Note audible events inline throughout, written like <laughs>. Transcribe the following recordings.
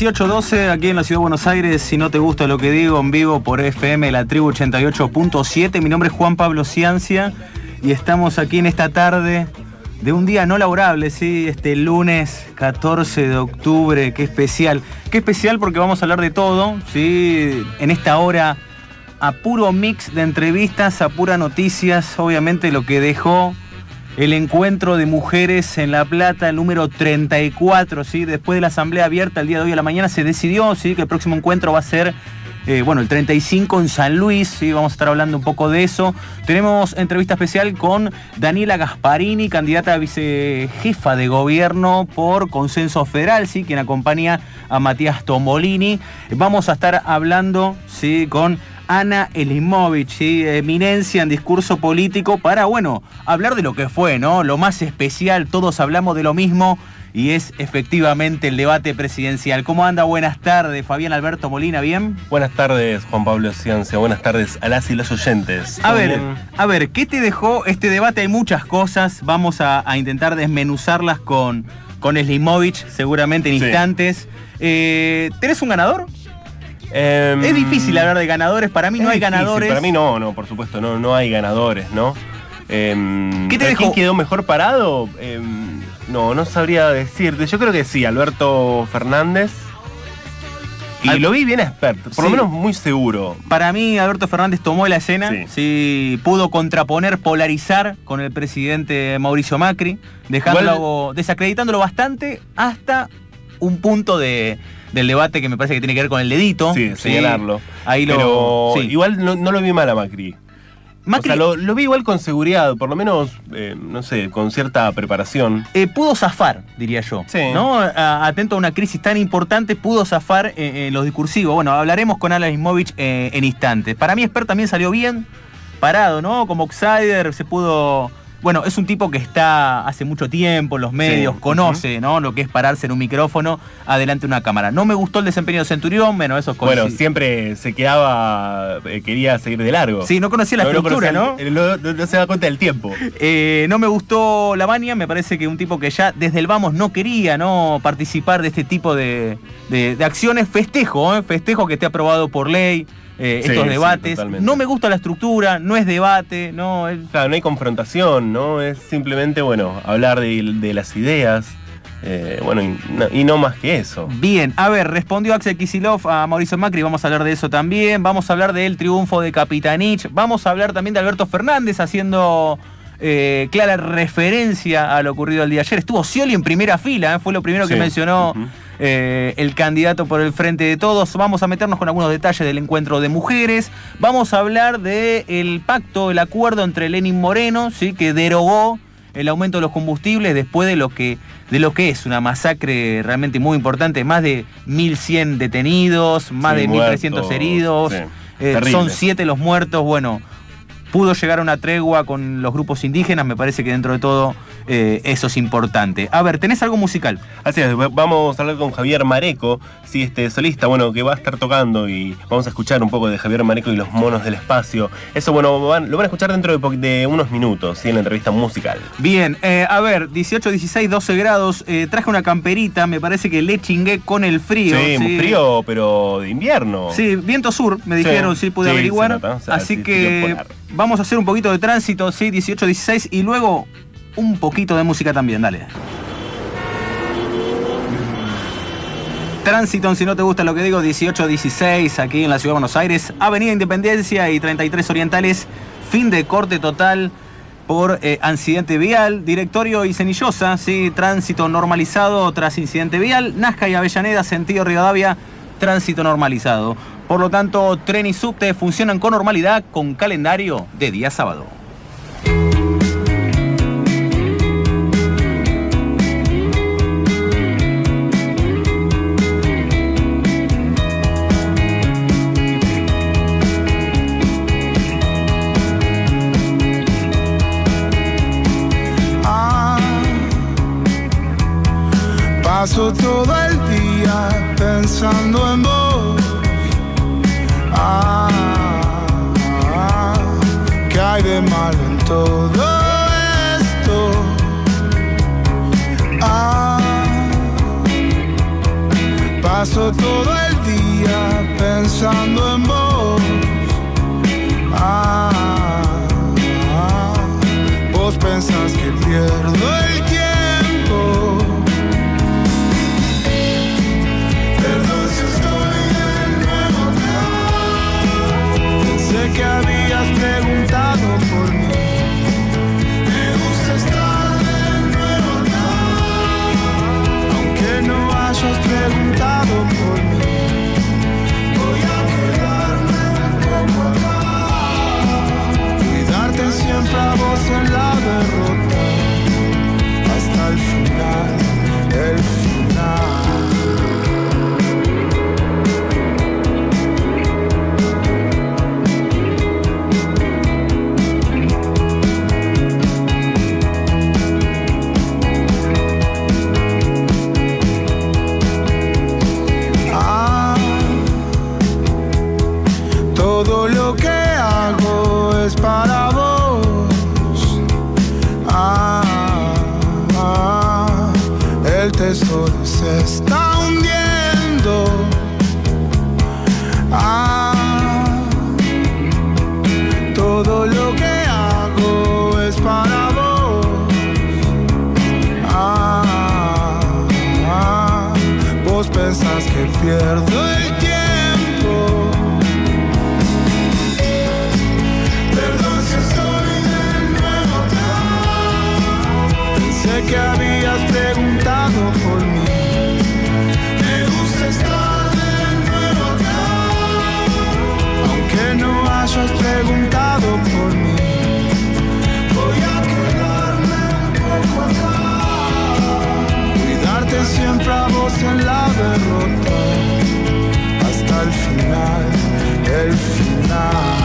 Bien, 18-12 aquí en la Ciudad de Buenos Aires. Si no te gusta lo que digo, en vivo por FM, la tribu 88.7. Mi nombre es Juan Pablo Ciancia y estamos aquí en esta tarde de un día no laborable, ¿sí? Este lunes 14 de octubre, qué especial. Qué especial porque vamos a hablar de todo, ¿sí? En esta hora a puro mix de entrevistas, a pura noticias, obviamente lo que dejó el encuentro de mujeres en La Plata, el número 34, ¿sí? Después de la asamblea abierta el día de hoy a la mañana se decidió, ¿sí? Que el próximo encuentro va a ser, eh, bueno, el 35 en San Luis, ¿sí? Vamos a estar hablando un poco de eso. Tenemos entrevista especial con Daniela Gasparini, candidata a vicejefa de gobierno por Consenso Federal, ¿sí? Quien acompaña a Matías Tomolini. Vamos a estar hablando, ¿sí? Con Ana Elimovich, eminencia en discurso político, para, bueno, hablar de lo que fue, ¿no? Lo más especial, todos hablamos de lo mismo y es efectivamente el debate presidencial. ¿Cómo anda? Buenas tardes, Fabián Alberto Molina, ¿bien? Buenas tardes, Juan Pablo Ciencia. Buenas tardes a las y los oyentes. A ver, a ver, ¿qué te dejó este debate? Hay muchas cosas, vamos a, intentar desmenuzarlas con, con seguramente en instantes. Eh, ¿Tenés un ganador? Em, es difícil hablar de ganadores, para mí no hay ganadores. Para mí no, no, por supuesto, no, no hay ganadores, ¿no? Em, ¿Qué te dejó? ¿Quién quedó mejor parado? Em, no, no sabría decirte. Yo creo que sí, Alberto Fernández. Y lo vi bien experto, por lo menos muy seguro. Para mí, Alberto Fernández tomó la escena, sí. pudo contraponer, polarizar con el presidente Mauricio Macri, dejándolo, desacreditándolo bastante hasta un punto de, del debate que me parece que tiene que ver con el dedito. Sí, señalarlo. Ahí lo. Igual no, lo vi mal a Macri. Macri o sea, lo, vi igual con seguridad, por lo menos, eh, no sé, con cierta preparación. Eh, pudo zafar, diría yo. Sí. ¿no? atento a una crisis tan importante, pudo zafar en los discursivos. Bueno, hablaremos con Alan Ismovich eh, en instantes. Para mí, Esper también salió bien, parado, ¿no? Como outsider, se pudo bueno, es un tipo que está hace mucho tiempo en los medios, conoce, ¿no? Lo que es pararse en un micrófono adelante de una cámara. No me gustó el desempeño de Centurión, bueno, eso es Bueno, siempre se quedaba, eh, quería seguir de largo. Sí, no conocía la estructura, ¿no? No, se da cuenta del tiempo. <laughs> Eh, no me gustó la Baña, me parece que un tipo que ya desde el vamos no quería, ¿no? Participar de este tipo de, acciones. Festejo, ¿eh? Festejo que esté aprobado por ley. Eh, estos debates. no me gusta la estructura, no es debate, no Claro, no hay confrontación, ¿no? Es simplemente, bueno, hablar de, las ideas. Eh, bueno, y no, más que eso. Bien, a ver, respondió Axel Kisilov a Mauricio Macri, vamos a hablar de eso también, vamos a hablar del triunfo de Capitanich, vamos a hablar también de Alberto Fernández haciendo eh, clara referencia a lo ocurrido el día de ayer. Estuvo Scioli en primera fila, fue lo primero que mencionó eh, el candidato por el frente de todos. Vamos a meternos con algunos detalles del encuentro de mujeres. Vamos a hablar del pacto, el acuerdo entre Lenin Moreno, ¿sí? que derogó el aumento de los combustibles después de lo que, de lo que es una masacre realmente muy importante, más de 1.100 detenidos, más de 1.300 heridos, eh, son siete los muertos, bueno, pudo llegar a una tregua con los grupos indígenas, me parece que dentro de todo eh, eso es importante. A ver, ¿tenés algo musical? Así es, vamos a hablar con Javier Mareco, sí, este solista, bueno, que va a estar tocando y vamos a escuchar un poco de Javier Mareco y los monos del espacio. Eso, bueno, lo van a escuchar dentro de, unos minutos, ¿sí? en la entrevista musical. Bien, eh, a ver, 18, 16, 12 grados, eh, traje una camperita, me parece que le chingué con el frío. Sí, frío, pero de invierno. Sí, viento sur, me dijeron, sí, pude averiguar. Así que vamos a hacer un poquito de tránsito, sí, 18, 16 y luego un poquito de música también, dale. Tránsito, si no te gusta lo que digo, 18-16 aquí en la Ciudad de Buenos Aires, Avenida Independencia y 33 Orientales, fin de corte total por eh, accidente vial, directorio y cenillosa, sí, tránsito normalizado tras incidente vial, Nazca y Avellaneda, sentido Rivadavia, tránsito normalizado. Por lo tanto, tren y subte funcionan con normalidad con calendario de día sábado. Todo el día pensando en vos. Ah, ¿qué hay de malo en todo esto? Ah, Paso todo el día pensando en vos. Hayas preguntado por mí. Voy a quedarme poco acá. Cuidarte siempre a vos en la vos pensás que pierdo el tiempo. Perdón si estoy de nuevo acá. Pensé que habías preguntado por mí. Me gusta estar de nuevo acá. Aunque no hayas preguntado Hasta el final, el final.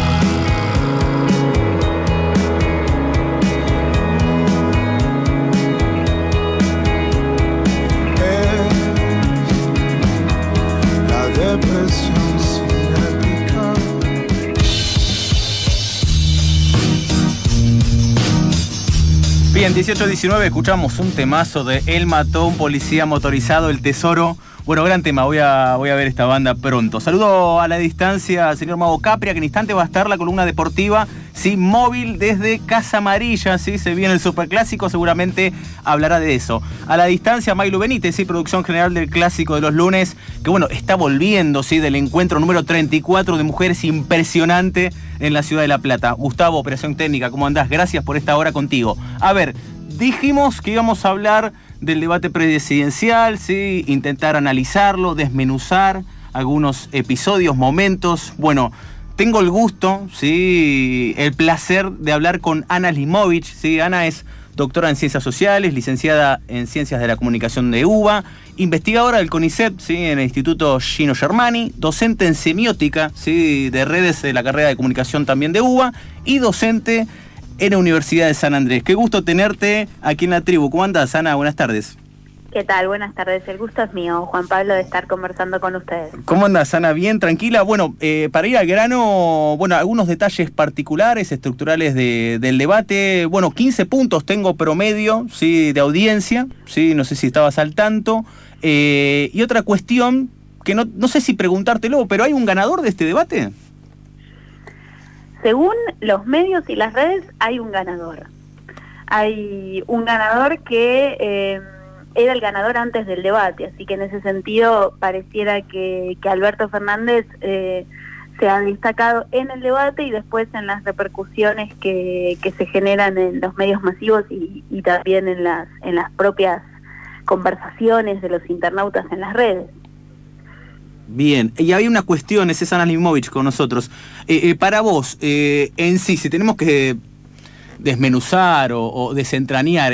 Depresión. Bien, 18-19 escuchamos un temazo de Él mató un policía motorizado, El Tesoro. Bueno, gran tema, voy a, voy a ver esta banda pronto. Saludo a la distancia al señor Mago Capria, que en instante va a estar la columna deportiva, sí, móvil desde Casa Amarilla, sí, se viene el superclásico, seguramente hablará de eso. A la distancia, Mailu Benítez, sí, producción general del clásico de los lunes, que bueno, está volviendo, sí, del encuentro número 34 de mujeres impresionante en la ciudad de La Plata. Gustavo, Operación Técnica, ¿cómo andás? Gracias por esta hora contigo. A ver, dijimos que íbamos a hablar del debate presidencial, ¿sí? intentar analizarlo, desmenuzar algunos episodios, momentos. Bueno, tengo el gusto, ¿sí? el placer de hablar con Ana Limovich. ¿sí? Ana es doctora en Ciencias Sociales, licenciada en Ciencias de la Comunicación de UBA, investigadora del CONICET ¿sí? en el Instituto Gino Germani, docente en semiótica ¿sí? de redes de la carrera de comunicación también de UBA y docente en la Universidad de San Andrés. Qué gusto tenerte aquí en la tribu. ¿Cómo andas, Ana? Buenas tardes. ¿Qué tal? Buenas tardes. El gusto es mío, Juan Pablo, de estar conversando con ustedes. ¿Cómo andas, Ana? Bien, tranquila. Bueno, eh, para ir al grano, bueno, algunos detalles particulares, estructurales de- del debate. Bueno, 15 puntos tengo promedio, sí, de audiencia, sí, no sé si estabas al tanto. Eh, y otra cuestión que no, no sé si preguntártelo, pero ¿hay un ganador de este debate? Según los medios y las redes, hay un ganador. Hay un ganador que eh, era el ganador antes del debate, así que en ese sentido pareciera que, que Alberto Fernández eh, se ha destacado en el debate y después en las repercusiones que, que se generan en los medios masivos y, y también en las, en las propias conversaciones de los internautas en las redes. Bien, y había una cuestión, es Ana Limovich con nosotros. Eh, eh, para vos, eh, en sí, si tenemos que desmenuzar o, o desentrañar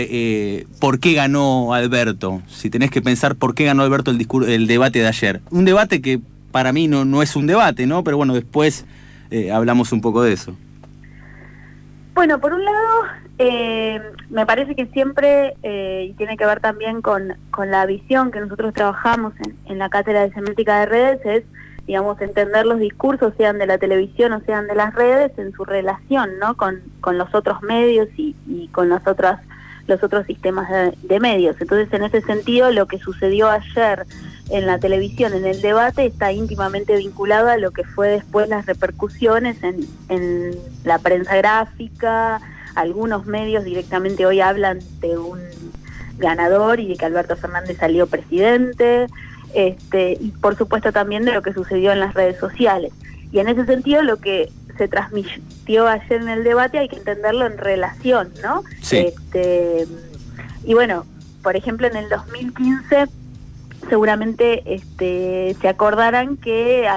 por qué ganó Alberto, si tenés que pensar por qué ganó Alberto el, el debate de ayer. Un debate que para mí no, no es un debate, ¿no? Pero bueno, después hablamos un poco de eso. Bueno, por un lado, eh, me parece que siempre, eh, y tiene que ver también con, con la visión que nosotros trabajamos en, en la cátedra de semántica de redes, es, digamos, entender los discursos, sean de la televisión o sean de las redes, en su relación, ¿no? Con, con los otros medios y, y con las los otros sistemas de, medios. Entonces, en ese sentido, lo que sucedió ayer en la televisión, en el debate, está íntimamente vinculado a lo que fue después las repercusiones en, la prensa gráfica. Algunos medios directamente hoy hablan de un ganador y de que Alberto Fernández salió presidente. Este, y por supuesto también de lo que sucedió en las redes sociales. Y en ese sentido lo que se transmitió ayer en el debate hay que entenderlo en relación, ¿no? Este, y bueno, por ejemplo, en el 2015 seguramente este, se acordarán que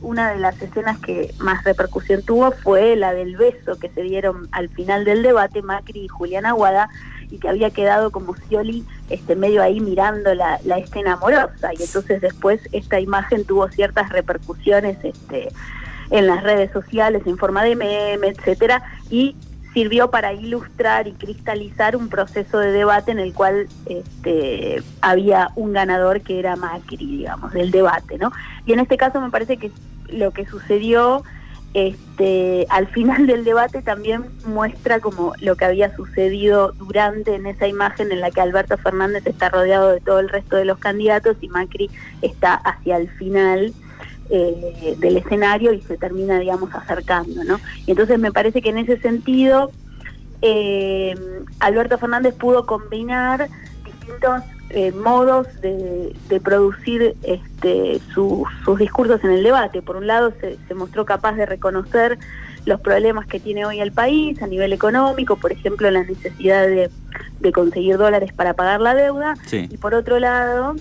una de las escenas que más repercusión tuvo fue la del beso que se dieron al final del debate Macri y Julián Aguada y que había quedado como Scioli este, medio ahí mirando la, la escena amorosa. Y entonces después esta imagen tuvo ciertas repercusiones este, en las redes sociales en forma de meme, etcétera, y sirvió para ilustrar y cristalizar un proceso de debate en el cual este, había un ganador que era Macri, digamos, del debate, ¿no? Y en este caso me parece que lo que sucedió este, al final del debate también muestra como lo que había sucedido durante en esa imagen en la que Alberto Fernández está rodeado de todo el resto de los candidatos y Macri está hacia el final eh, del escenario y se termina, digamos, acercando, ¿no? Y entonces me parece que en ese sentido eh, Alberto Fernández pudo combinar distintos eh, modos de, producir este, sus discursos en el debate. Por un lado, se, mostró capaz de reconocer los problemas que tiene hoy el país a nivel económico, por ejemplo, la necesidad de, conseguir dólares para pagar la deuda, y por otro lado,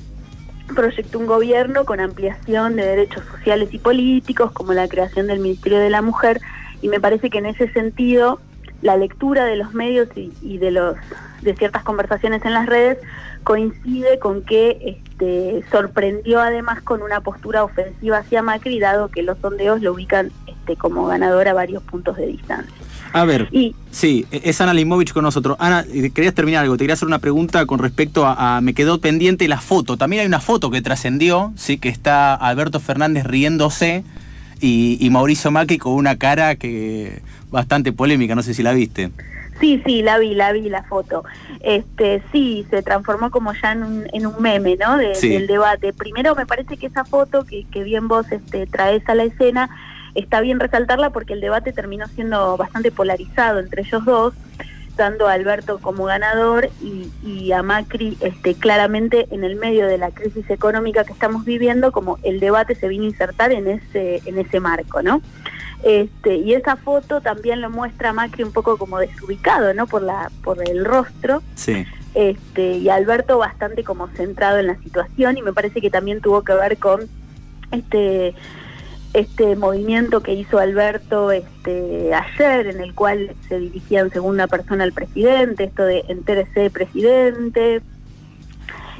proyectó un gobierno con ampliación de derechos sociales y políticos, como la creación del Ministerio de la Mujer, y me parece que en ese sentido la lectura de los medios y, de los de ciertas conversaciones en las redes coincide con que este, sorprendió además con una postura ofensiva hacia Macri, dado que los sondeos lo ubican este, como ganador a varios puntos de distancia. A ver, sí, es Ana Limovich con nosotros. Ana, querías terminar algo, te quería hacer una pregunta con respecto a, me quedó pendiente la foto. También hay una foto que trascendió, sí, que está Alberto Fernández riéndose y, Mauricio Macri con una cara que bastante polémica, no sé si la viste. Sí, sí, la vi, la vi la foto. Este, sí, se transformó como ya en un, en un meme, ¿no? Del debate. Primero me parece que esa foto que, que bien vos este, traes a la escena está bien resaltarla porque el debate terminó siendo bastante polarizado entre ellos dos, dando a Alberto como ganador y, a Macri este, claramente en el medio de la crisis económica que estamos viviendo, como el debate se vino a insertar en ese, en ese marco, ¿no? Este, y esa foto también lo muestra a Macri un poco como desubicado, ¿no? Por la, por el rostro. Sí. Este, y Alberto bastante como centrado en la situación, y me parece que también tuvo que ver con este este movimiento que hizo Alberto este, ayer, en el cual se dirigía en segunda persona al presidente, esto de entérese presidente,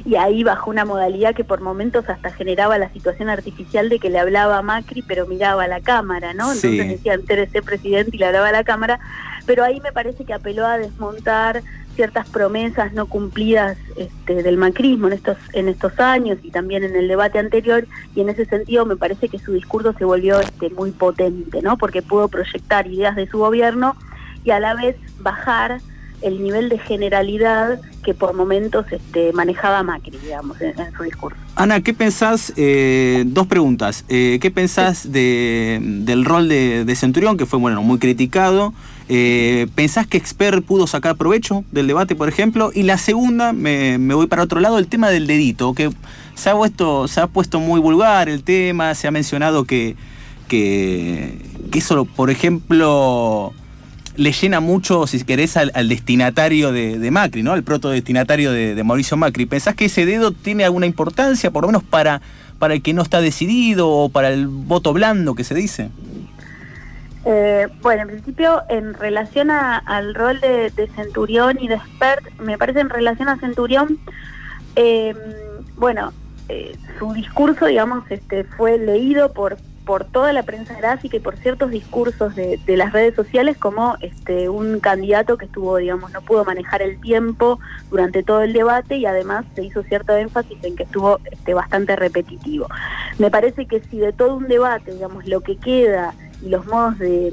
y ahí bajó una modalidad que por momentos hasta generaba la situación artificial de que le hablaba a Macri pero miraba a la cámara, ¿no? Entonces decía entérese presidente y le hablaba a la cámara, pero ahí me parece que apeló a desmontar ciertas promesas no cumplidas este, del macrismo en estos, en estos años y también en el debate anterior y en ese sentido me parece que su discurso se volvió este, muy potente, ¿no? porque pudo proyectar ideas de su gobierno y a la vez bajar el nivel de generalidad que por momentos este, manejaba Macri, digamos, en, su discurso. Ana, ¿qué pensás? Eh, dos preguntas. Eh, ¿Qué pensás de, del rol de, de, Centurión, que fue bueno, muy criticado? Eh, ¿Pensás que Expert pudo sacar provecho del debate, por ejemplo? Y la segunda, me, voy para otro lado, el tema del dedito, que se ha, puesto, se ha puesto muy vulgar el tema, se ha mencionado que, que, eso, por ejemplo, le llena mucho, si querés, al, destinatario de, Macri, ¿no? Al protodestinatario de, de Mauricio Macri. ¿Pensás que ese dedo tiene alguna importancia, por lo menos para, para el que no está decidido o para el voto blando que se dice? Eh, bueno, en principio, en relación al rol de, Centurión y de Expert, me parece en relación a Centurión, em, bueno, eh, su discurso, digamos, este, fue leído por por toda la prensa gráfica y por ciertos discursos de, las redes sociales como este un candidato que estuvo, digamos, no pudo manejar el tiempo durante todo el debate y además se hizo cierto énfasis en que estuvo este, bastante repetitivo. Me parece que si de todo un debate, digamos, lo que queda y los modos de,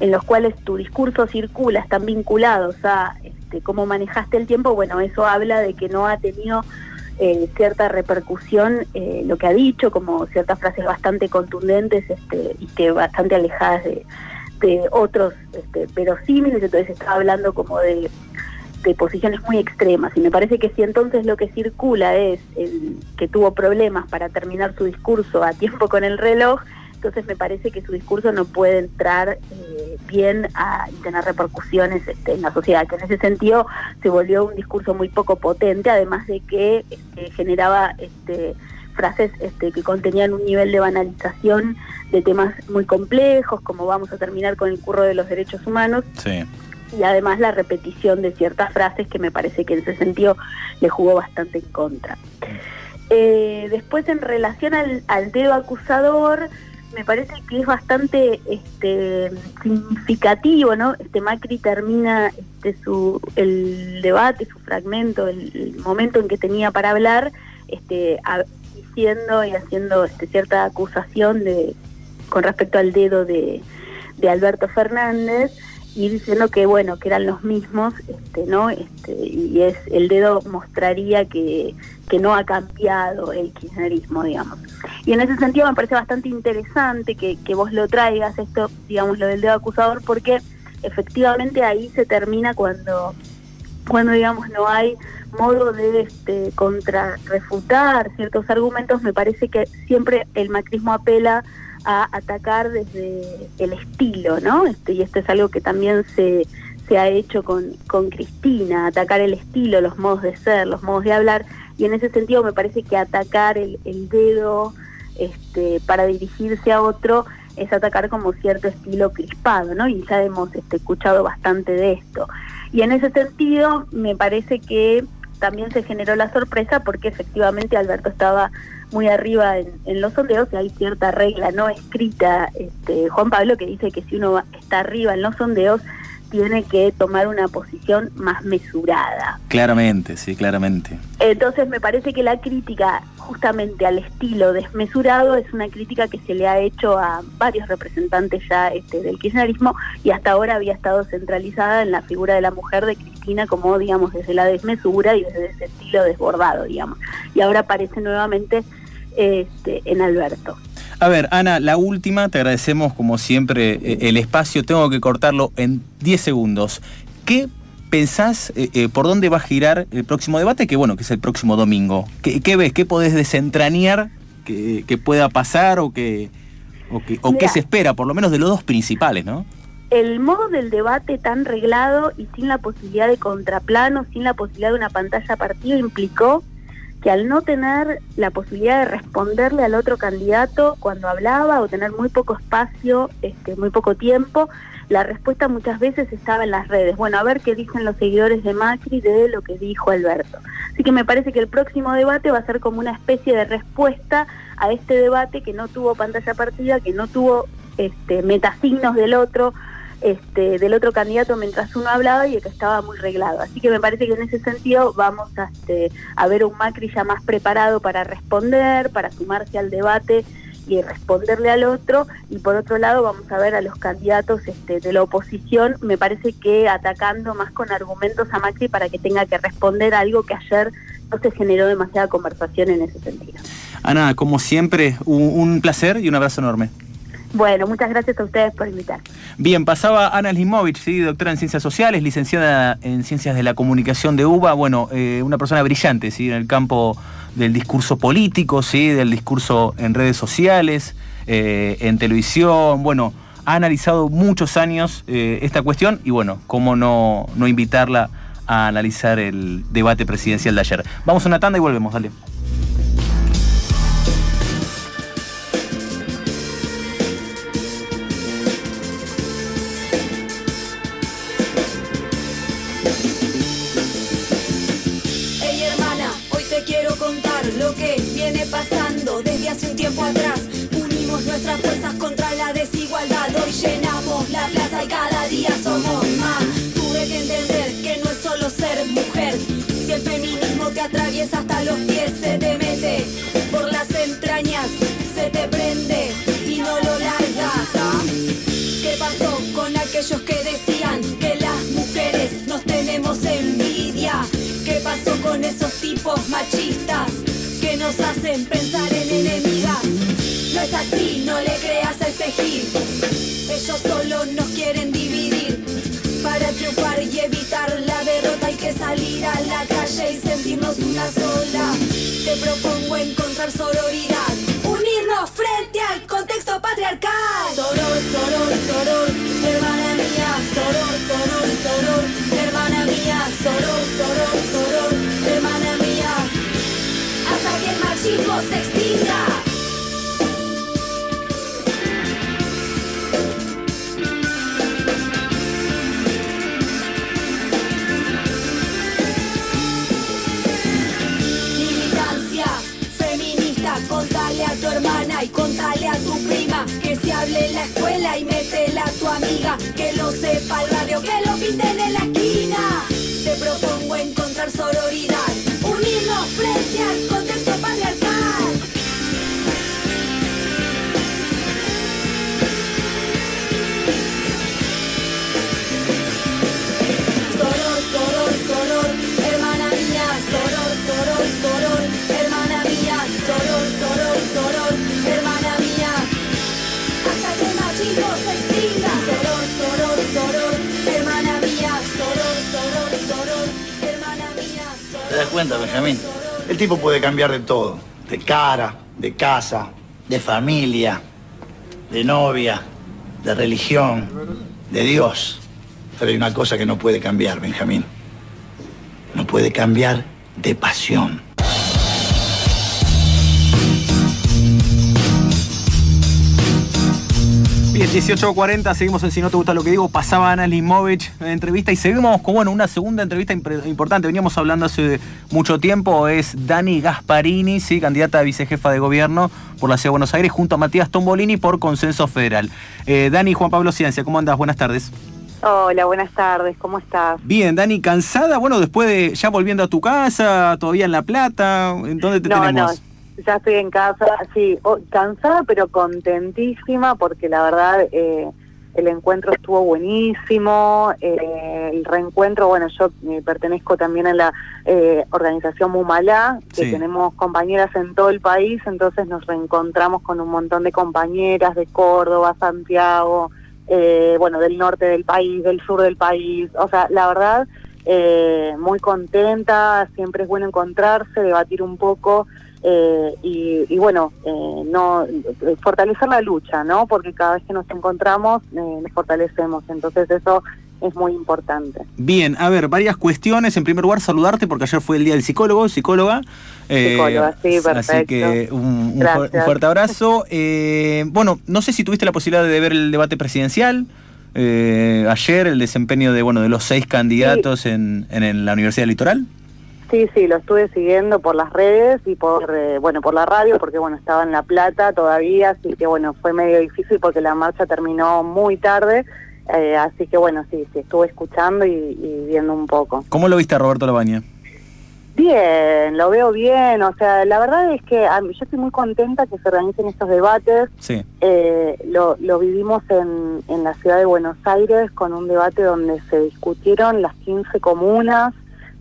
en los cuales tu discurso circula, están vinculados a este, cómo manejaste el tiempo, bueno, eso habla de que no ha tenido eh, cierta repercusión eh, lo que ha dicho, como ciertas frases bastante contundentes este, y que bastante alejadas de, otros este, verosímiles, entonces estaba hablando como de, de, posiciones muy extremas. Y me parece que si entonces lo que circula es que tuvo problemas para terminar su discurso a tiempo con el reloj, entonces me parece que su discurso no puede entrar eh, bien a, y tener repercusiones este, en la sociedad, que en ese sentido se volvió un discurso muy poco potente, además de que este, generaba este, frases este, que contenían un nivel de banalización de temas muy complejos, como vamos a terminar con el curro de los derechos humanos. Y además la repetición de ciertas frases que me parece que en ese sentido le jugó bastante en contra. Eh, después en relación al, al dedo acusador, me parece que es bastante este, significativo, ¿no? Este Macri termina este, su, el debate, su fragmento, el, momento en que tenía para hablar, este, diciendo y haciendo cierta acusación de con respecto al dedo de, de Alberto Fernández y diciendo que bueno que eran los mismos este no este y es el dedo mostraría que, que no ha cambiado el kirchnerismo digamos. Y en ese sentido me parece bastante interesante que, que vos lo traigas esto digamos lo del dedo acusador porque efectivamente ahí se termina cuando cuando digamos no hay modo de este contrarrefutar ciertos argumentos. Me parece que siempre el macrismo apela a atacar desde el estilo, ¿no? Este, y esto es algo que también se, se ha hecho con, con Cristina, atacar el estilo, los modos de ser, los modos de hablar, y en ese sentido me parece que atacar el, el dedo este, para dirigirse a otro es atacar como cierto estilo crispado, ¿no? Y ya hemos este, escuchado bastante de esto. Y en ese sentido me parece que también se generó la sorpresa porque efectivamente Alberto estaba muy arriba en, los sondeos y hay cierta regla no escrita, este, Juan Pablo, que dice que si uno está arriba en los sondeos, tiene que tomar una posición más mesurada. Claramente, sí, claramente. Entonces me parece que la crítica justamente al estilo desmesurado es una crítica que se le ha hecho a varios representantes ya este, del kirchnerismo y hasta ahora había estado centralizada en la figura de la mujer de Cristina como digamos desde la desmesura y desde ese estilo desbordado, digamos. Y ahora aparece nuevamente este, en Alberto. A ver, Ana, la última, te agradecemos como siempre eh, el espacio, tengo que cortarlo en 10 segundos. ¿Qué pensás, eh, eh, por dónde va a girar el próximo debate, que bueno, que es el próximo domingo? ¿Qué, ves? ¿Qué podés desentrañar que, pueda pasar o, que, o, qué se espera, por lo menos de los dos principales, no? El modo del debate tan reglado y sin la posibilidad de contraplano, sin la posibilidad de una pantalla partida, implicó que al no tener la posibilidad de responderle al otro candidato cuando hablaba o tener muy poco espacio, este, muy poco tiempo, la respuesta muchas veces estaba en las redes. Bueno, a ver qué dicen los seguidores de Macri de lo que dijo Alberto. Así que me parece que el próximo debate va a ser como una especie de respuesta a este debate que no tuvo pantalla partida, que no tuvo este, metasignos del otro, este, del otro candidato mientras uno hablaba y que estaba muy reglado. Así que me parece que en ese sentido vamos a, este, a ver un Macri ya más preparado para responder, para sumarse al debate y responderle al otro y por otro lado vamos a ver a los candidatos este, de la oposición me parece que atacando más con argumentos a Macri para que tenga que responder algo que ayer no se generó demasiada conversación en ese sentido. Ana, como siempre, un placer y un abrazo enorme. Bueno, muchas gracias a ustedes por invitar. Bien, pasaba Ana Slimovich, ¿sí? doctora en Ciencias Sociales, licenciada en Ciencias de la Comunicación de UBA, bueno, eh, una persona brillante ¿sí? en el campo del discurso político, ¿sí? del discurso en redes sociales, eh, en televisión, bueno, ha analizado muchos años eh, esta cuestión y bueno, cómo no, no invitarla a analizar el debate presidencial de ayer. Vamos a una tanda y volvemos, dale. Hace un tiempo atrás. Unimos nuestras fuerzas contra la desigualdad. Hoy llenamos la plaza y cada día somos más. Tuve que entender que no es solo ser mujer. Si el feminismo te atraviesa hasta los pies, se te mete por las entrañas, se te prende y no lo largas. ¿Qué pasó con aquel? piensan que las mujeres nos tenemos envidia. ¿Qué pasó con esos tipos machistas nos hacen pensar en enemigas? No es así, no le creas a ese. Ellos solo nos quieren dividir. Para triunfar y evitar la derrota hay que salir a la calle y sentirnos una sola. Te propongo encontrar sororidad, unirnos frente al contexto patriarcal. Soror, soror, soror, escuela y métela a tu amiga, que lo sepa el radio, que lo pinten en la esquina. Te propongo encontrar sororidad, unirnos frente al contexto patriarcal. Cuenta, Benjamín? El tipo puede cambiar de todo. De cara, de casa, de familia, de novia, de religión, de Dios. Pero hay una cosa que no puede cambiar, Benjamín. No puede cambiar de pasión. 18.40, seguimos en Si no te gusta lo que digo, pasaba Ana Limovich en entrevista y seguimos con bueno, una segunda entrevista importante, veníamos hablando hace mucho tiempo, es Dani Gasparini, sí, candidata a vicejefa de gobierno por la Ciudad de Buenos Aires, junto a Matías Tombolini por Consenso Federal. Eh, Dani, Juan Pablo Ciencia, ¿cómo andas? Buenas tardes. Hola, buenas tardes, ¿cómo estás? Bien, Dani, ¿cansada? Bueno, después de ya volviendo a tu casa, todavía en La Plata, ¿en dónde te No, no, tenemos? Ya estoy en casa, sí, o- cansada pero contentísima porque la verdad eh, el encuentro estuvo buenísimo, eh, el reencuentro, bueno, yo eh, pertenezco también a la eh, organización Mumalá, que Sí. tenemos compañeras en todo el país, entonces nos reencontramos con un montón de compañeras de Córdoba, Santiago, eh, bueno, del norte del país, del sur del país, o sea, la verdad, eh, muy contenta, siempre es bueno encontrarse, debatir un poco eh, y, y bueno, eh, no fortalecer la lucha, ¿no? Porque cada vez que nos encontramos eh, nos fortalecemos, entonces eso es muy importante. Bien, a ver, varias cuestiones. En primer lugar, saludarte porque ayer fue el día del psicólogo, psicóloga. Eh, Psicóloga, sí, Así que un, un fu- un Gracias. fuerte abrazo. Bueno, no sé si tuviste la posibilidad de ver el debate presidencial. ayer, el desempeño de bueno de los seis candidatos en, en la Universidad Litoral. Sí, sí, lo estuve siguiendo por las redes y por, eh, bueno, por la radio, porque bueno, estaba en La Plata todavía, así que bueno, fue medio difícil porque la marcha terminó muy tarde, eh, así que bueno, sí, sí, estuve escuchando y, y viendo un poco. ¿Cómo lo viste a Roberto Labaña? Bien, lo veo bien, o sea, la verdad es que a mí- yo estoy muy contenta que se organicen estos debates, Sí. Eh, lo, lo vivimos en, en la ciudad de Buenos Aires con un debate donde se discutieron las 15 comunas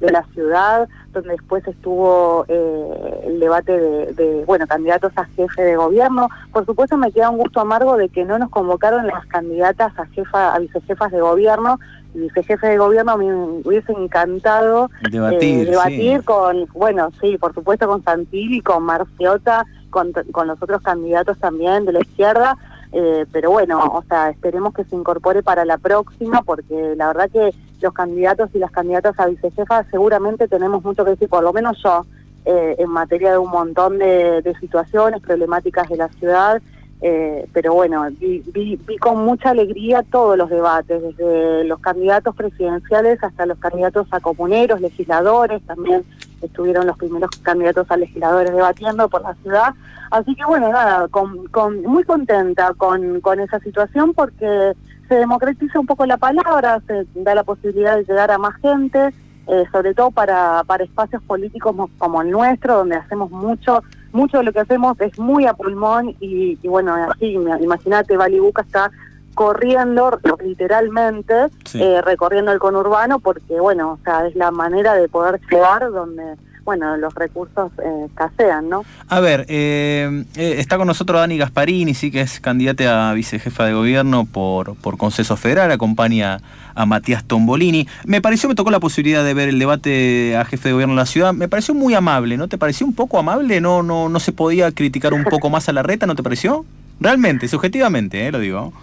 de la ciudad, donde después estuvo eh, el debate de, de, bueno, candidatos a jefe de gobierno. Por supuesto me queda un gusto amargo de que no nos convocaron las candidatas a jefa, a vicejefas de gobierno, y vicejefes de gobierno me hubiese encantado Debatir, eh, debatir sí. con, bueno, sí, por supuesto con Santilli, con Marciota, con, con los otros candidatos también de la izquierda, eh, pero bueno, o sea, esperemos que se incorpore para la próxima, porque la verdad que los candidatos y las candidatas a vicejefa seguramente tenemos mucho que decir, por lo menos yo, eh, en materia de un montón de, situaciones, problemáticas de la ciudad, eh, pero bueno, vi, vi, vi con mucha alegría todos los debates, desde los candidatos presidenciales hasta los candidatos a comuneros, legisladores, también estuvieron los primeros candidatos a legisladores debatiendo por la ciudad. Así que bueno, nada, con, con, muy contenta con, con esa situación porque se democratiza un poco la palabra, se da la posibilidad de llegar a más gente, eh, sobre todo para, para espacios políticos mo- como el nuestro, donde hacemos mucho, mucho de lo que hacemos es muy a pulmón y, y bueno, así, ima- imagínate, Balibuca está corriendo literalmente, eh, recorriendo el conurbano, porque bueno, o sea, es la manera de poder llegar donde bueno, los recursos eh, escasean, ¿no? A ver, eh, eh, está con nosotros Dani Gasparini, sí que es candidata a vicejefa de gobierno por, por Conceso Federal, acompaña a Matías Tombolini. Me pareció, me tocó la posibilidad de ver el debate a jefe de gobierno de la ciudad, me pareció muy amable, ¿no? ¿Te pareció un poco amable? ¿No, no, no se podía criticar un poco más a la reta, ¿no te pareció? Realmente, subjetivamente, lo digo.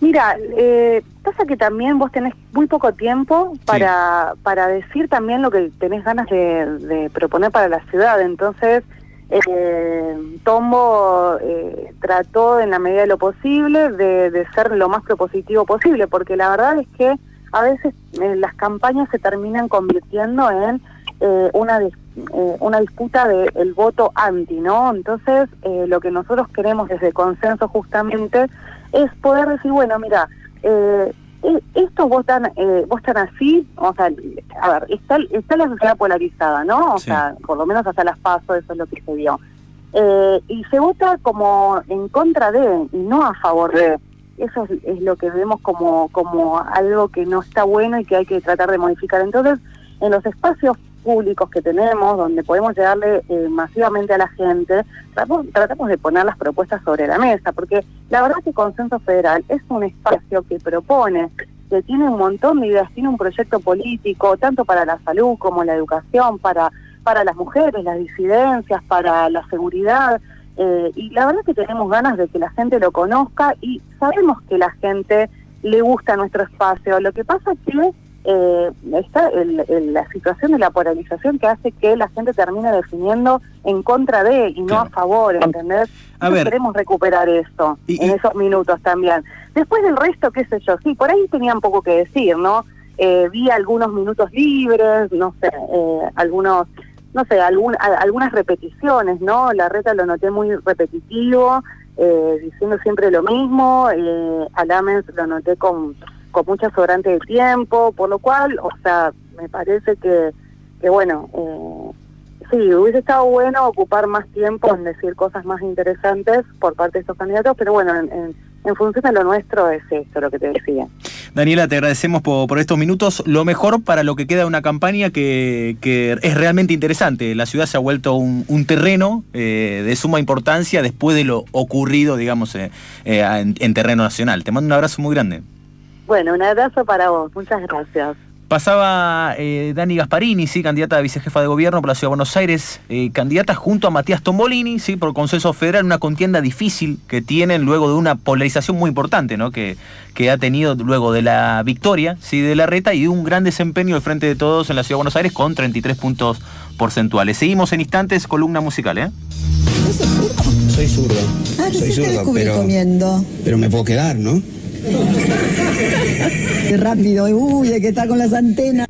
Mira, eh, pasa que también vos tenés muy poco tiempo para, para decir también lo que tenés ganas de, proponer para la ciudad. Entonces, eh, Tombo eh, trató en la medida de lo posible de, ser lo más propositivo posible, porque la verdad es que a veces eh, las campañas se terminan convirtiendo en una, una disputa del voto anti, ¿no? Entonces, lo que nosotros queremos desde consenso justamente es poder decir, bueno, mira, eh, e, esto vos están, eh, así, o sea, a ver, está, está la sociedad polarizada, ¿no? O sea, por lo menos hasta las pasos, eso es lo que se vio. Eh, y se vota como en contra de, y no a favor de. Eso es, lo que vemos como, como algo que no está bueno y que hay que tratar de modificar. Entonces, en los espacios públicos que tenemos, donde podemos llegarle eh, masivamente a la gente, tratamos, de poner las propuestas sobre la mesa, porque la verdad que Consenso Federal es un espacio que propone, que tiene un montón de ideas, tiene un proyecto político, tanto para la salud como la educación, para, para las mujeres, las disidencias, para la seguridad, eh, y la verdad que tenemos ganas de que la gente lo conozca y sabemos que la gente le gusta nuestro espacio. Lo que pasa es que eh, está el, la situación de la polarización que hace que la gente termine definiendo en contra de y no a favor, ¿entendés? A queremos recuperar eso en esos minutos también. Después del resto, qué sé yo, sí, por ahí tenían poco que decir, ¿no? Eh, vi algunos minutos libres, no sé, eh, algunos, no sé, algún, algunas repeticiones, ¿no? La reta lo noté muy repetitivo, eh, diciendo siempre lo mismo, eh, Alamens lo noté con con mucha sobrante de tiempo, por lo cual, o sea, me parece que, que bueno, eh, sí, hubiese estado bueno ocupar más tiempo en decir cosas más interesantes por parte de estos candidatos, pero bueno, en, función de lo nuestro es esto lo que te decía. Daniela, te agradecemos por, estos minutos. Lo mejor para lo que queda de una campaña que, que es realmente interesante. La ciudad se ha vuelto un, terreno eh, de suma importancia después de lo ocurrido, digamos, eh, en terreno nacional. Te mando un abrazo muy grande. Bueno, un abrazo para vos. Muchas gracias. Pasaba eh, Dani Gasparini, sí, candidata a vicejefa de gobierno por la Ciudad de Buenos Aires, eh, candidata junto a Matías Tombolini, sí, por consenso federal, una contienda difícil que tienen luego de una polarización muy importante, ¿no? Que, que ha tenido luego de la victoria, sí, de la reta y de un gran desempeño al frente de todos en la Ciudad de Buenos Aires con 33 puntos porcentuales. Seguimos en instantes, columna musical, ¿eh? Soy zurdo. Ah, Soy zurdo, pero, comiendo. pero me puedo quedar, ¿no? Qué rápido, uy, hay que estar con las antenas.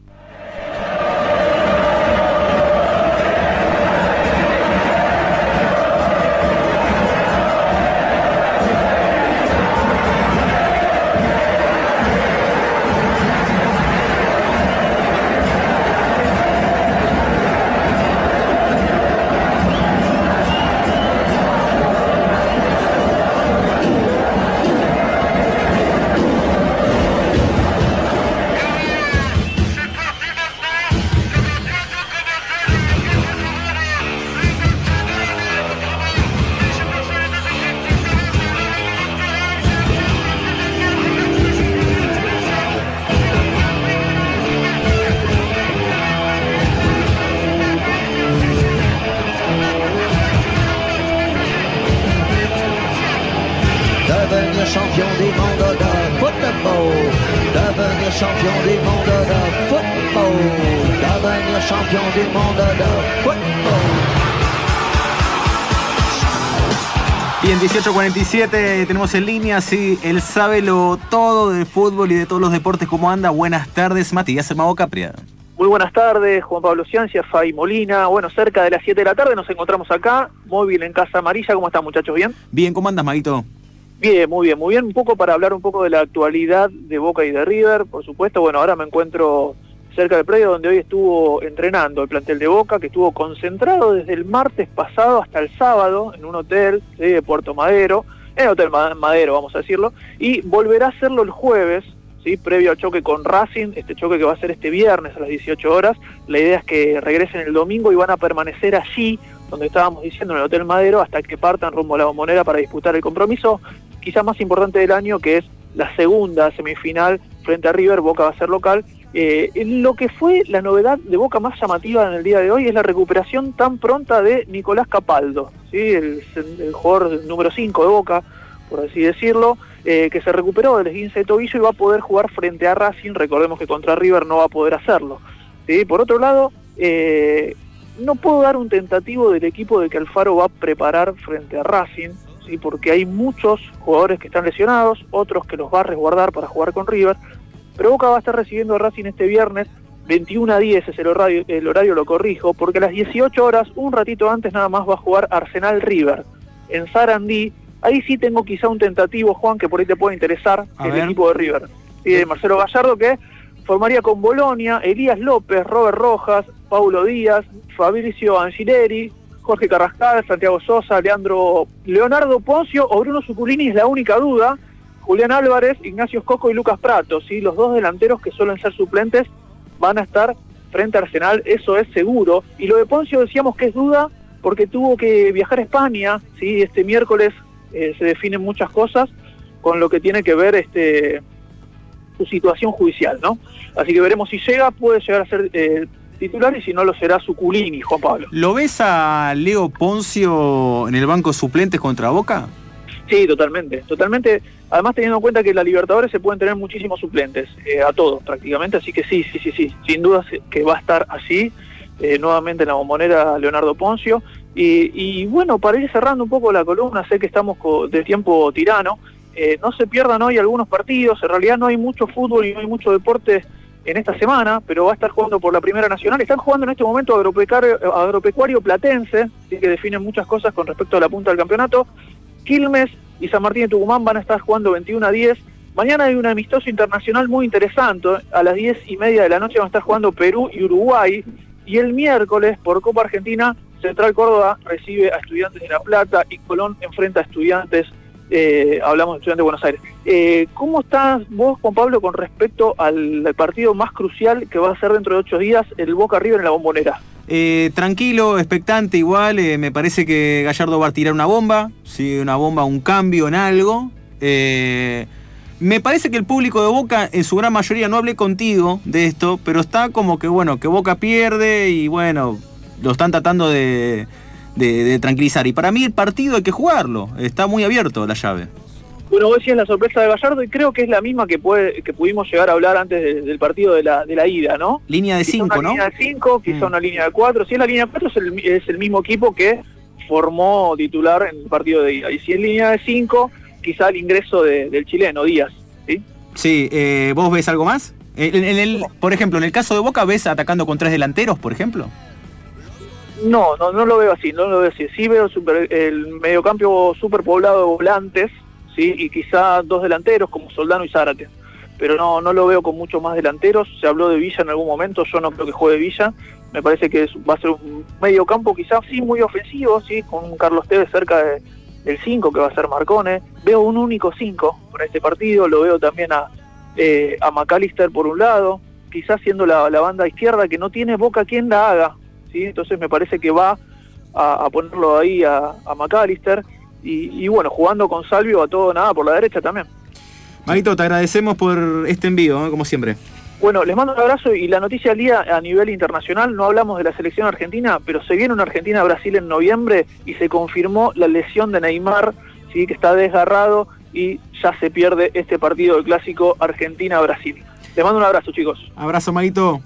18.47, tenemos en línea, sí, él sabe lo todo del fútbol y de todos los deportes, ¿cómo anda? Buenas tardes, Matías Mago Capria. Muy buenas tardes, Juan Pablo Ciancia, Fay Molina. Bueno, cerca de las 7 de la tarde nos encontramos acá, móvil en Casa Amarilla. ¿Cómo están, muchachos? ¿Bien? Bien, ¿cómo andas, Maguito? Bien, muy bien, muy bien. Un poco para hablar un poco de la actualidad de Boca y de River, por supuesto. Bueno, ahora me encuentro cerca del predio donde hoy estuvo entrenando el plantel de Boca, que estuvo concentrado desde el martes pasado hasta el sábado en un hotel de Puerto Madero. en el Hotel Madero, vamos a decirlo, y volverá a hacerlo el jueves, ¿sí? previo al choque con Racing, este choque que va a ser este viernes a las 18 horas. La idea es que regresen el domingo y van a permanecer allí, donde estábamos diciendo, en el Hotel Madero, hasta que partan rumbo a la bombonera para disputar el compromiso, quizá más importante del año, que es la segunda semifinal frente a River, Boca va a ser local. Eh, lo que fue la novedad de Boca más llamativa en el día de hoy es la recuperación tan pronta de Nicolás Capaldo, ¿sí? el, jugador número 5 de Boca, por así decirlo, eh, que se recuperó del esguince de tobillo y va a poder jugar frente a Racing, recordemos que contra River no va a poder hacerlo. Por otro lado, eh, no puedo dar un tentativo del equipo de que Alfaro va a preparar frente a Racing, porque hay muchos jugadores que están lesionados, otros que los va a resguardar para jugar con River, pero Boca va a estar recibiendo a Racing este viernes 21 a 10 es el horario, el horario lo corrijo, porque a las 18 horas, un ratito antes nada más va a jugar Arsenal River en Sarandí. Ahí sí tengo quizá un tentativo, Juan, que por ahí te puede interesar, el equipo de River. Y de Marcelo Gallardo que formaría con Bolonia, Elías López, Robert Rojas, Paulo Díaz, Fabricio Angileri, Jorge Carrascal, Santiago Sosa, Leandro Leonardo Poncio o Bruno Suculini es la única duda. Julián Álvarez, Ignacio Coco y Lucas Prato, ¿sí? los dos delanteros que suelen ser suplentes van a estar frente a Arsenal, eso es seguro. Y lo de Poncio decíamos que es duda porque tuvo que viajar a España, ¿sí? este miércoles eh, se definen muchas cosas con lo que tiene que ver este su situación judicial, ¿no? Así que veremos si llega, puede llegar a ser eh, titular y si no lo será Suculini, Juan Pablo. ¿Lo ves a Leo Poncio en el banco suplentes contra Boca? Sí, totalmente, totalmente. Además teniendo en cuenta que en la Libertadores se pueden tener muchísimos suplentes, eh, a todos prácticamente, así que sí, sí, sí, sí, sin duda que va a estar así, eh, nuevamente en la bombonera Leonardo Poncio. Y, bueno, para ir cerrando un poco la columna, sé que estamos de tiempo tirano, eh, no se pierdan hoy algunos partidos, en realidad no hay mucho fútbol y no hay mucho deporte en esta semana, pero va a estar jugando por la Primera Nacional. Están jugando en este momento agropecuario, agropecuario platense, que definen muchas cosas con respecto a la punta del campeonato. Quilmes y San Martín de Tucumán van a estar jugando 21 a 10. Mañana hay un amistoso internacional muy interesante. A las 10 y media de la noche van a estar jugando Perú y Uruguay. Y el miércoles, por Copa Argentina, Central Córdoba recibe a Estudiantes de La Plata y Colón enfrenta a Estudiantes, eh, hablamos de Estudiantes de Buenos Aires. Eh, ¿Cómo estás vos, Juan Pablo, con respecto al, partido más crucial que va a ser dentro de ocho días, el Boca River en la bombonera? Eh, tranquilo, expectante igual, me parece que Gallardo va a tirar una bomba, ¿sí? una bomba, un cambio en algo. Me parece que el público de Boca, en su gran mayoría, no hablé contigo de esto, pero está como que bueno, que Boca pierde y bueno, lo están tratando de tranquilizar. Y para mí el partido hay que jugarlo, está muy abierto la llave. Bueno, vos decías la sorpresa de Gallardo y creo que es la misma que puede que pudimos llegar a hablar antes del partido de la, de la ida, ¿no? Línea de 5, ¿no? Línea de 5, quizá mm. una línea de 4. Si es la línea de 4 es el, mismo equipo que formó titular en el partido de ida. Y si es línea de 5, quizá el ingreso del chileno, Díaz. Sí, sí eh, ¿vos ves algo más? En, el, por ejemplo, en el caso de Boca, ¿ves atacando con tres delanteros, por ejemplo? No, no, no lo veo así, no lo veo así. Sí veo super, el mediocampo superpoblado de volantes, y quizá dos delanteros como Soldano y Zárate. Pero no, no lo veo con mucho más delanteros. Se habló de Villa en algún momento, yo no creo que juegue Villa. Me parece que va a ser un medio campo quizás sí muy ofensivo, sí, con Carlos Tevez cerca del 5 que va a ser Marcone. Veo un único 5 para este partido, lo veo también a, eh, a McAllister por un lado, quizás siendo la, banda izquierda que no tiene boca quien la haga. ¿Sí? Entonces me parece que va a, ponerlo ahí a, a McAllister y, bueno, jugando con Salvio a todo nada por la derecha también. Marito, te agradecemos por este envío, como siempre. Bueno, les mando un abrazo y la noticia del día a nivel internacional, no hablamos de la selección argentina, pero se viene una Argentina-Brasil en noviembre y se confirmó la lesión de Neymar, ¿sí? que está desgarrado y ya se pierde este partido del clásico Argentina-Brasil. Les mando un abrazo, chicos. Abrazo, Marito.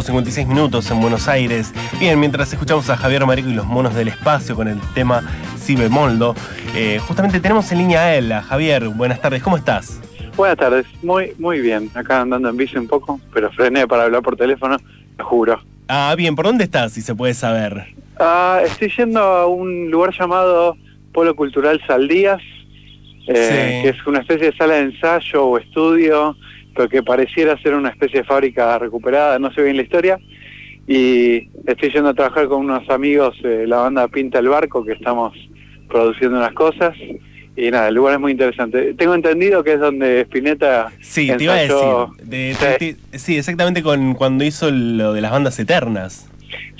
18.56 minutos en Buenos Aires. Bien, mientras escuchamos a Javier Marico y los monos del espacio con el tema Si bemoldo, eh, justamente tenemos en línea a él, a Javier. Buenas tardes, ¿cómo estás? Buenas tardes, muy, muy bien. Acá andando en bici un poco, pero frené para hablar por teléfono, te juro. Ah, bien, ¿por dónde estás, si se puede saber? Ah, estoy yendo a un lugar llamado Polo Cultural Saldías, eh, que es una especie de sala de ensayo o estudio lo que pareciera ser una especie de fábrica recuperada, no sé bien la historia. Y estoy yendo a trabajar con unos amigos de la banda Pinta el Barco, que estamos produciendo unas cosas. Y nada, el lugar es muy interesante. Tengo entendido que es donde Spinetta. Sí, te iba a decir. sí. exactamente con cuando hizo lo de las bandas eternas.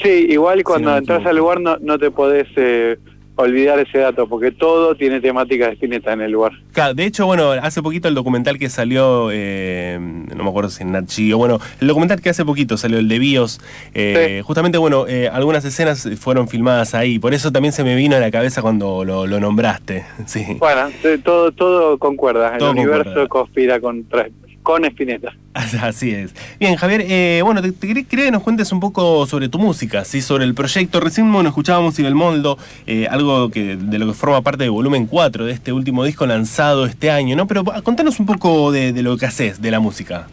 Sí, igual cuando entras al lugar no, no te podés eh, olvidar ese dato, porque todo tiene temática de Spinetta en el lugar. Claro, de hecho, bueno, hace poquito el documental que salió, eh, no me acuerdo si en Nachi, o bueno, el documental que hace poquito salió, el de Bios, eh, justamente, bueno, eh, algunas escenas fueron filmadas ahí, por eso también se me vino a la cabeza cuando lo, nombraste. <laughs> Sí. Bueno, todo, todo concuerda, el universo conspira contra con Espineta. <laughs> Así es. Bien, Javier, eh, bueno, te, quería que nos cuentes un poco sobre tu música, ¿sí? sobre el proyecto. Recién bueno, escuchábamos Ibelmoldo, eh, algo que, de lo que forma parte de volumen 4 de este último disco lanzado este año, ¿no? Pero ah, contanos un poco de, lo que haces, de la música.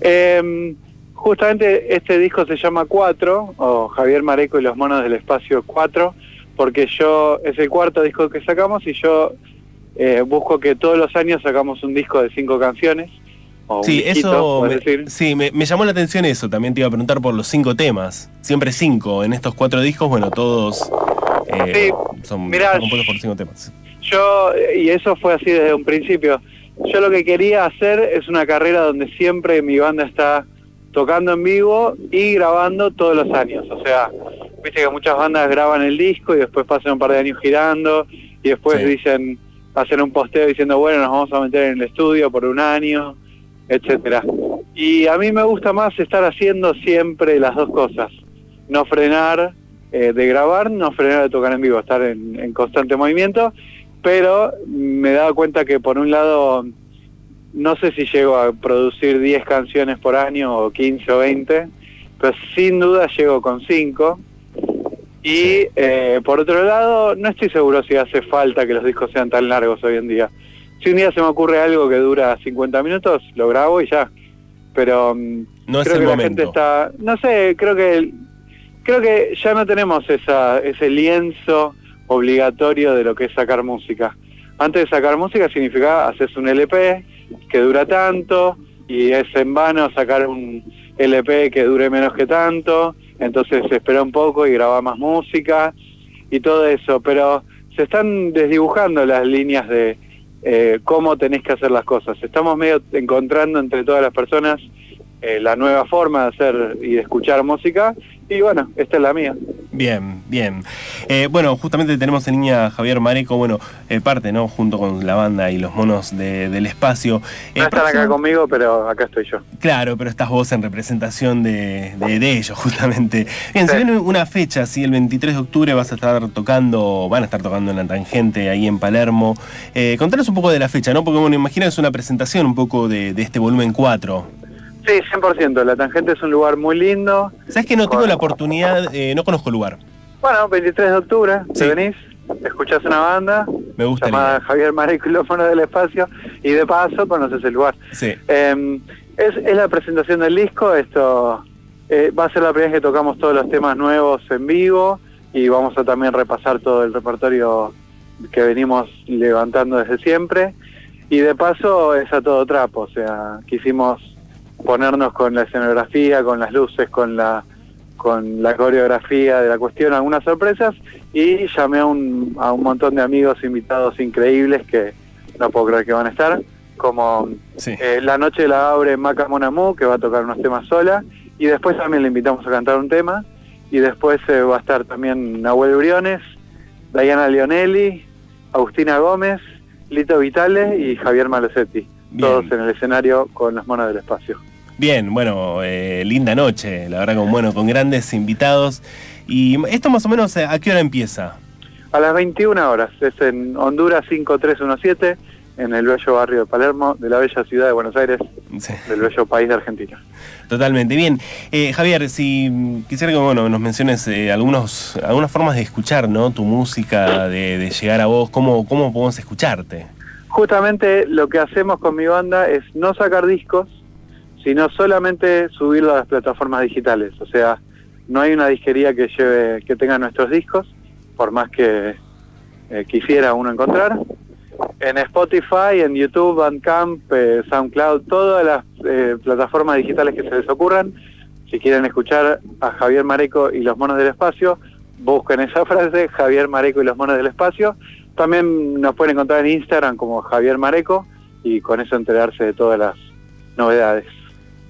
Em, justamente este disco se llama 4, o Javier Mareco y los monos del espacio 4, porque yo, es el cuarto disco que sacamos y yo eh, busco que todos los años sacamos un disco de cinco canciones sí, eso me, sí, me, llamó la atención eso. También te iba a preguntar por los cinco temas. Siempre cinco. En estos cuatro discos, bueno, todos eh, son compuestos por cinco temas. Yo, y eso fue así desde un principio. Yo lo que quería hacer es una carrera donde siempre mi banda está tocando en vivo y grabando todos los años. O sea, viste que muchas bandas graban el disco y después pasan un par de años girando y después dicen, hacen un posteo diciendo, bueno, nos vamos a meter en el estudio por un año etcétera. Y a mí me gusta más estar haciendo siempre las dos cosas, no frenar eh, de grabar, no frenar de tocar en vivo, estar en, constante movimiento, pero me he dado cuenta que por un lado no sé si llego a producir 10 canciones por año o 15 o 20, pero sin duda llego con 5. Y eh, por otro lado, no estoy seguro si hace falta que los discos sean tan largos hoy en día. Si un día se me ocurre algo que dura 50 minutos, lo grabo y ya. Pero mm, no creo que la gente está, no sé, creo que creo que ya no tenemos esa, ese lienzo obligatorio de lo que es sacar música. Antes de sacar música significaba hacer un LP que dura tanto y es en vano sacar un LP que dure menos que tanto, entonces se espera un poco y graba más música y todo eso, pero se están desdibujando las líneas de, eh, cómo tenés que hacer las cosas. Estamos medio encontrando entre todas las personas eh, la nueva forma de hacer y de escuchar música y bueno, esta es la mía. Bien, bien. Eh, bueno, justamente tenemos en línea a Javier Mareco, bueno, eh, parte, ¿no? Junto con la banda y los monos del espacio. no están acá conmigo, pero acá estoy yo. Claro, pero estás vos en representación de, ellos, justamente. Bien, se viene una fecha, sí, el 23 de octubre vas a estar tocando, van a estar tocando en la tangente ahí en Palermo. contanos un poco de la fecha, ¿no? Porque, bueno, imagino es una presentación un poco de, de este volumen 4. Sí, 100%. La Tangente es un lugar muy lindo. ¿Sabes que no tengo la oportunidad, eh, no conozco el lugar? Bueno, 23 de octubre, te venís, escuchás una banda Me gusta llamada Javier Mariclófono del Espacio y de paso conoces el lugar. Sí. Em, es, la presentación del disco, esto eh, va a ser la primera vez que tocamos todos los temas nuevos en vivo y vamos a también repasar todo el repertorio que venimos levantando desde siempre. Y de paso es a todo trapo, o sea, quisimos ponernos con la escenografía, con las luces, con la con la coreografía de la cuestión, algunas sorpresas y llamé a un, a un montón de amigos invitados increíbles que no puedo creer que van a estar, como eh, la noche la abre Maca Monamu, que va a tocar unos temas sola, y después también le invitamos a cantar un tema, y después eh, va a estar también Nahuel Briones, Diana Leonelli, Agustina Gómez, Lito Vitale y Javier Malosetti, todos en el escenario con los monos del espacio. Bien, bueno, eh, linda noche, la verdad, con, bueno, con grandes invitados. ¿Y esto más o menos a qué hora empieza? A las 21 horas, es en Honduras 5317, en el bello barrio de Palermo, de la bella ciudad de Buenos Aires, del bello país de Argentina. Totalmente. Bien, eh, Javier, si quisiera que bueno, nos menciones eh, algunos, algunas formas de escuchar ¿no? tu música, de, llegar a vos, ¿cómo, ¿cómo podemos escucharte? Justamente lo que hacemos con mi banda es no sacar discos, sino solamente subirlo a las plataformas digitales. O sea, no hay una disquería que lleve, que tenga nuestros discos, por más que eh, quisiera uno encontrar. En Spotify, en YouTube, Bandcamp, eh, SoundCloud, todas las eh, plataformas digitales que se les ocurran. Si quieren escuchar a Javier Mareco y los monos del espacio, busquen esa <laughs> frase, Javier Mareco y los monos del espacio. También nos pueden encontrar en Instagram como Javier Mareco y con eso enterarse de todas las novedades.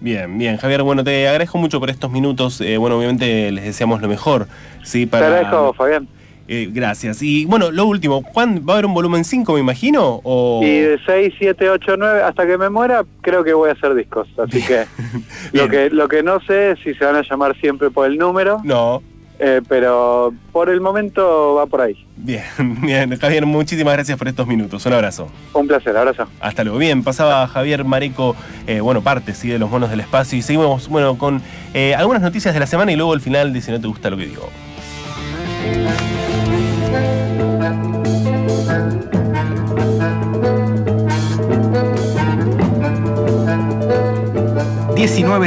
Bien, bien, Javier, bueno, te agradezco mucho por estos minutos. bueno, obviamente les deseamos lo mejor. ¿sí? Para... Te agradezco, Fabián. Eh, gracias. Y bueno, lo último, ¿cuándo, ¿va a haber un volumen 5, me imagino? O... Y de 6, 7, 8, 9, hasta que me muera, creo que voy a hacer discos. Así que <laughs> lo que lo que no sé es si se van a llamar siempre por el número. No. Eh, pero por el momento va por ahí. Bien, <laughs> bien. Javier, muchísimas gracias por estos minutos. Un abrazo. Un placer, abrazo. Hasta luego. Bien, pasaba Javier Mareco, eh, bueno, parte, sí, de los monos del espacio. Y seguimos, bueno, con algunas noticias de la semana y luego el final de Si no te gusta lo que digo.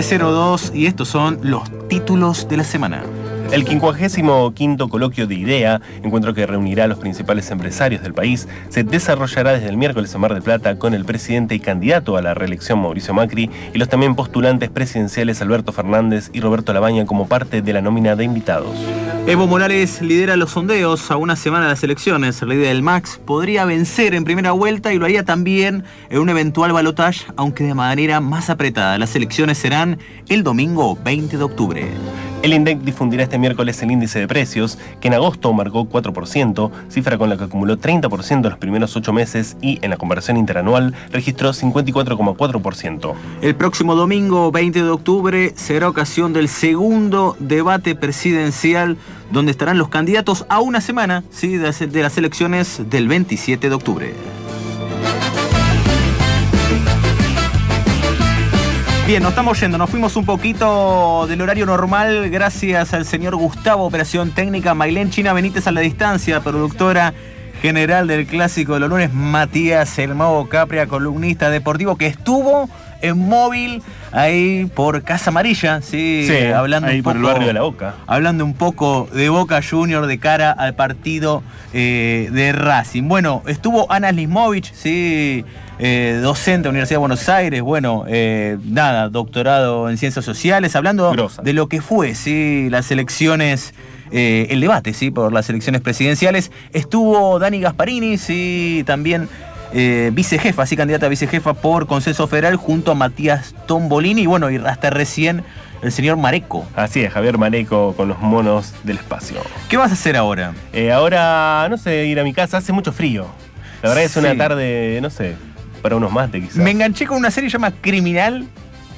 1902 y estos son los títulos de la semana. El 55 coloquio de IDEA, encuentro que reunirá a los principales empresarios del país, se desarrollará desde el miércoles en Mar del Plata con el presidente y candidato a la reelección Mauricio Macri y los también postulantes presidenciales Alberto Fernández y Roberto Labaña como parte de la nómina de invitados. Evo Morales lidera los sondeos a una semana de las elecciones. El líder del MAX podría vencer en primera vuelta y lo haría también en un eventual balotaje, aunque de manera más apretada. Las elecciones serán el domingo 20 de octubre. El INDEC difundirá este miércoles el índice de precios, que en agosto marcó 4%, cifra con la que acumuló 30% en los primeros ocho meses y en la conversión interanual registró 54,4%. El próximo domingo 20 de octubre será ocasión del segundo debate presidencial donde estarán los candidatos a una semana de las elecciones del 27 de octubre. Bien, nos estamos yendo, nos fuimos un poquito del horario normal gracias al señor Gustavo, operación técnica, Mailén China Benítez a la distancia, productora general del Clásico de los lunes, Matías El Capria, columnista deportivo que estuvo en móvil ahí por Casa Amarilla, sí, hablando un poco, por el barrio de la Boca. Hablando un poco de Boca Junior de cara al partido eh, de Racing. Bueno, estuvo Ana Lismovich, sí, eh, docente de la Universidad de Buenos Aires, bueno, eh, nada, doctorado en ciencias sociales, hablando de lo que fue, sí, las elecciones. el debate, sí, por las elecciones presidenciales. Estuvo Dani Gasparini, sí, también eh, vicejefa, sí, candidata a vicejefa por Consenso Federal junto a Matías Tombolini y bueno, y hasta recién el señor Mareco. Así es, Javier Mareco con los monos del espacio. ¿Qué vas a hacer ahora? Eh, ahora, no sé, ir a mi casa, hace mucho frío. La verdad es una tarde, no sé, para unos mates quizás. Me enganché con una serie llamada Criminal.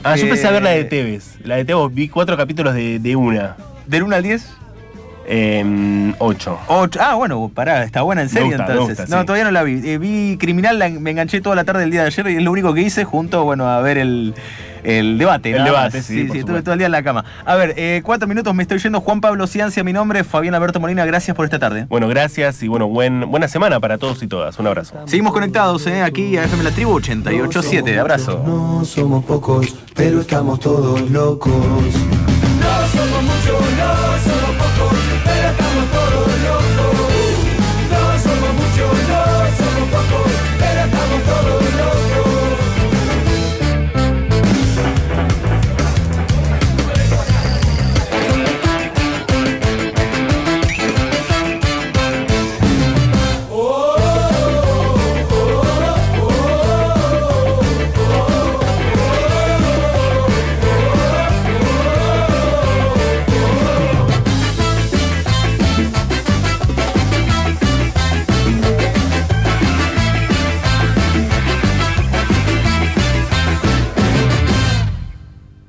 Ah, yo empecé a ver la de Tevez. La de Tevez, vi cuatro capítulos de, de una. ¿Del 1 al 10? Eh, 8. Ah, bueno, pará, está buena en serio entonces. no, todavía no la vi. Eh, vi Criminal, me enganché toda la tarde del día de ayer y es lo único que hice junto, bueno, a ver el, debate. El debate, sí. Sí, estuve todo el día en la cama. A ver, eh, cuatro minutos, me estoy yendo. Juan Pablo Ciancia, mi nombre, Fabián Alberto Molina, gracias por esta tarde. Bueno, gracias y bueno, buen, buena semana para todos y todas. Un abrazo. Seguimos conectados, eh, aquí a FM La Tribu 887. Abrazo. No somos pocos, pero estamos todos locos.